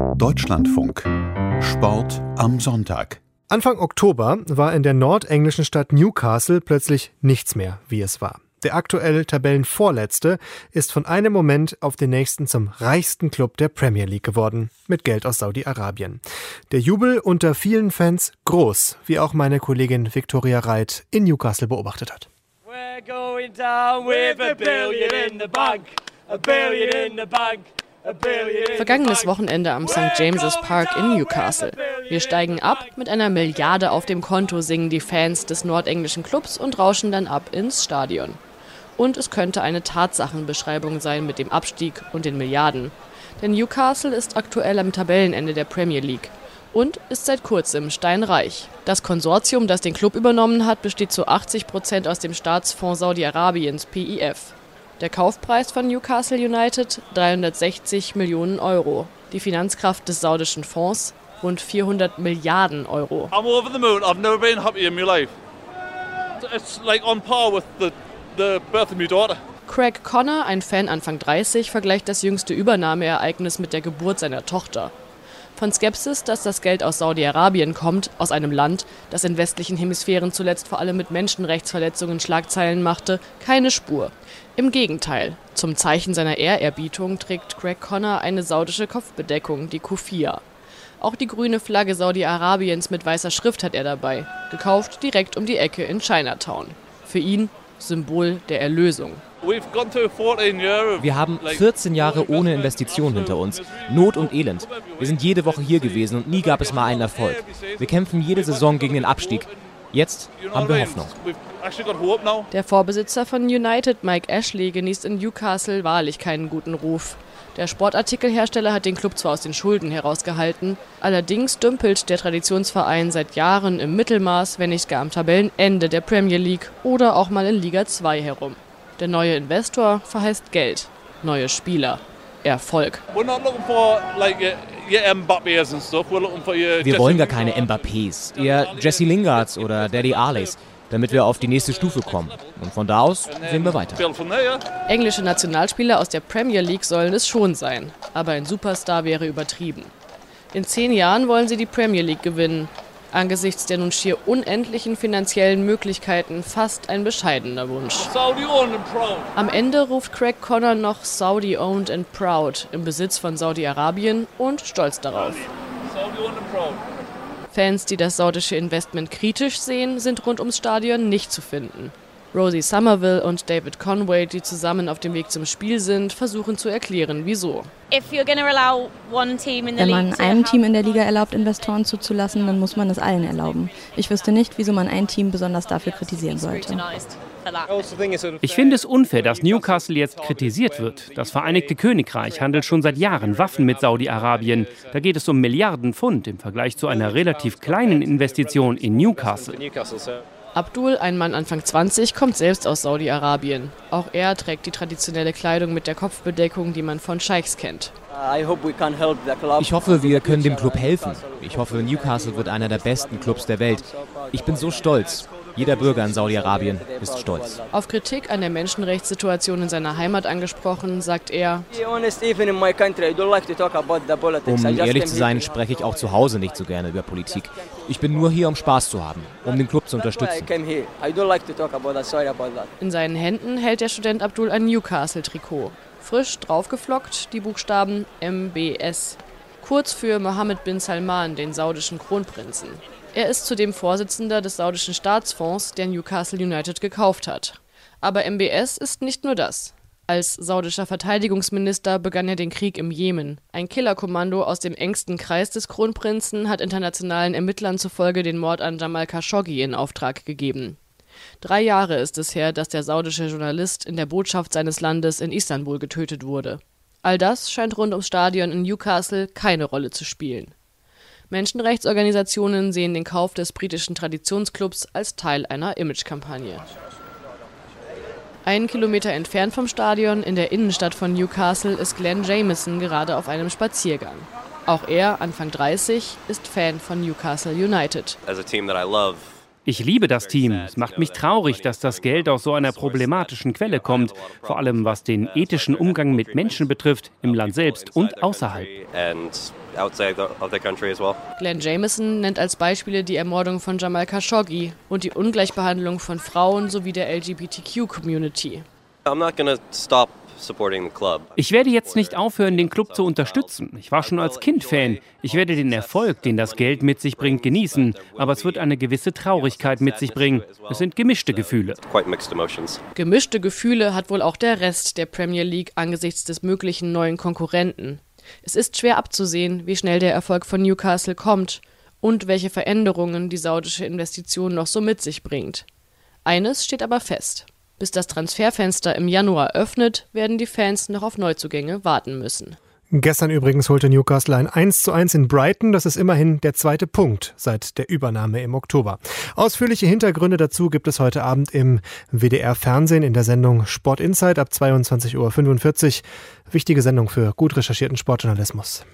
Deutschlandfunk. Sport am Sonntag. Anfang Oktober war in der nordenglischen Stadt Newcastle plötzlich nichts mehr, wie es war. Der aktuell Tabellenvorletzte ist von einem Moment auf den nächsten zum reichsten Club der Premier League geworden, mit Geld aus Saudi-Arabien. Der Jubel unter vielen Fans groß, wie auch meine Kollegin Victoria Reit in Newcastle beobachtet hat. We're going down with a billion in the bank, a billion in the bank. Vergangenes Wochenende am St. James's Park in Newcastle. Wir steigen ab, mit einer Milliarde auf dem Konto singen die Fans des nordenglischen Clubs und rauschen dann ab ins Stadion. Und es könnte eine Tatsachenbeschreibung sein mit dem Abstieg und den Milliarden. Denn Newcastle ist aktuell am Tabellenende der Premier League und ist seit kurzem steinreich. Das Konsortium, das den Club übernommen hat, besteht zu 80 Prozent aus dem Staatsfonds Saudi-Arabiens PIF. Der Kaufpreis von Newcastle United 360 Millionen Euro. Die Finanzkraft des saudischen Fonds rund 400 Milliarden Euro. I'm over the moon. I've never been happier in my life. It's like on par with the, the birth of my daughter. Craig Connor, ein Fan Anfang 30, vergleicht das jüngste Übernahmeereignis mit der Geburt seiner Tochter. Von Skepsis, dass das Geld aus Saudi-Arabien kommt, aus einem Land, das in westlichen Hemisphären zuletzt vor allem mit Menschenrechtsverletzungen Schlagzeilen machte, keine Spur. Im Gegenteil, zum Zeichen seiner Ehrerbietung trägt Craig Connor eine saudische Kopfbedeckung, die Kufia. Auch die grüne Flagge Saudi-Arabiens mit weißer Schrift hat er dabei, gekauft direkt um die Ecke in Chinatown. Für ihn Symbol der Erlösung. Wir haben 14 Jahre ohne Investition hinter uns. Not und Elend. Wir sind jede Woche hier gewesen und nie gab es mal einen Erfolg. Wir kämpfen jede Saison gegen den Abstieg. Jetzt haben wir Hoffnung. Der Vorbesitzer von United, Mike Ashley, genießt in Newcastle wahrlich keinen guten Ruf. Der Sportartikelhersteller hat den Club zwar aus den Schulden herausgehalten, allerdings dümpelt der Traditionsverein seit Jahren im Mittelmaß, wenn nicht gar am Tabellenende der Premier League oder auch mal in Liga 2 herum. Der neue Investor verheißt Geld, neue Spieler, Erfolg. Wir wollen gar keine Mbappés, eher Jesse Lingards oder Daddy Arleys, damit wir auf die nächste Stufe kommen. Und von da aus sehen wir weiter. Englische Nationalspieler aus der Premier League sollen es schon sein, aber ein Superstar wäre übertrieben. In zehn Jahren wollen sie die Premier League gewinnen Angesichts der nun schier unendlichen finanziellen Möglichkeiten fast ein bescheidener Wunsch. Am Ende ruft Craig Connor noch Saudi owned and proud im Besitz von Saudi-Arabien und stolz darauf. Fans, die das saudische Investment kritisch sehen, sind rund ums Stadion nicht zu finden. Rosie Somerville und David Conway, die zusammen auf dem Weg zum Spiel sind, versuchen zu erklären, wieso. Wenn man einem Team in der Liga erlaubt, Investoren zuzulassen, dann muss man es allen erlauben. Ich wüsste nicht, wieso man ein Team besonders dafür kritisieren sollte. Ich finde es unfair, dass Newcastle jetzt kritisiert wird. Das Vereinigte Königreich handelt schon seit Jahren Waffen mit Saudi-Arabien. Da geht es um Milliarden Pfund im Vergleich zu einer relativ kleinen Investition in Newcastle. Abdul, ein Mann Anfang 20, kommt selbst aus Saudi-Arabien. Auch er trägt die traditionelle Kleidung mit der Kopfbedeckung, die man von Scheichs kennt. Ich hoffe, wir können dem Club helfen. Ich hoffe, Newcastle wird einer der besten Clubs der Welt. Ich bin so stolz. Jeder Bürger in Saudi-Arabien ist stolz. Auf Kritik an der Menschenrechtssituation in seiner Heimat angesprochen, sagt er, um ehrlich zu sein, spreche ich auch zu Hause nicht so gerne über Politik. Ich bin nur hier, um Spaß zu haben, um den Club zu unterstützen. In seinen Händen hält der Student Abdul ein Newcastle-Trikot. Frisch draufgeflockt die Buchstaben MBS, kurz für Mohammed bin Salman, den saudischen Kronprinzen. Er ist zudem Vorsitzender des saudischen Staatsfonds, der Newcastle United gekauft hat. Aber MBS ist nicht nur das. Als saudischer Verteidigungsminister begann er den Krieg im Jemen. Ein Killerkommando aus dem engsten Kreis des Kronprinzen hat internationalen Ermittlern zufolge den Mord an Jamal Khashoggi in Auftrag gegeben. Drei Jahre ist es her, dass der saudische Journalist in der Botschaft seines Landes in Istanbul getötet wurde. All das scheint rund ums Stadion in Newcastle keine Rolle zu spielen. Menschenrechtsorganisationen sehen den Kauf des britischen Traditionsclubs als Teil einer Imagekampagne. Einen Kilometer entfernt vom Stadion in der Innenstadt von Newcastle ist Glenn Jameson gerade auf einem Spaziergang. Auch er, Anfang 30, ist Fan von Newcastle United. Ich liebe das Team. Es macht mich traurig, dass das Geld aus so einer problematischen Quelle kommt, vor allem was den ethischen Umgang mit Menschen betrifft, im Land selbst und außerhalb. Glenn Jameson nennt als Beispiele die Ermordung von Jamal Khashoggi und die Ungleichbehandlung von Frauen sowie der LGBTQ-Community. Ich werde jetzt nicht aufhören, den Club zu unterstützen. Ich war schon als Kind Fan. Ich werde den Erfolg, den das Geld mit sich bringt, genießen. Aber es wird eine gewisse Traurigkeit mit sich bringen. Es sind gemischte Gefühle. Gemischte Gefühle hat wohl auch der Rest der Premier League angesichts des möglichen neuen Konkurrenten. Es ist schwer abzusehen, wie schnell der Erfolg von Newcastle kommt und welche Veränderungen die saudische Investition noch so mit sich bringt. Eines steht aber fest. Bis das Transferfenster im Januar öffnet, werden die Fans noch auf Neuzugänge warten müssen. Gestern übrigens holte Newcastle ein 1 zu 1 in Brighton. Das ist immerhin der zweite Punkt seit der Übernahme im Oktober. Ausführliche Hintergründe dazu gibt es heute Abend im WDR Fernsehen in der Sendung Sport Insight ab 22.45 Uhr. Wichtige Sendung für gut recherchierten Sportjournalismus.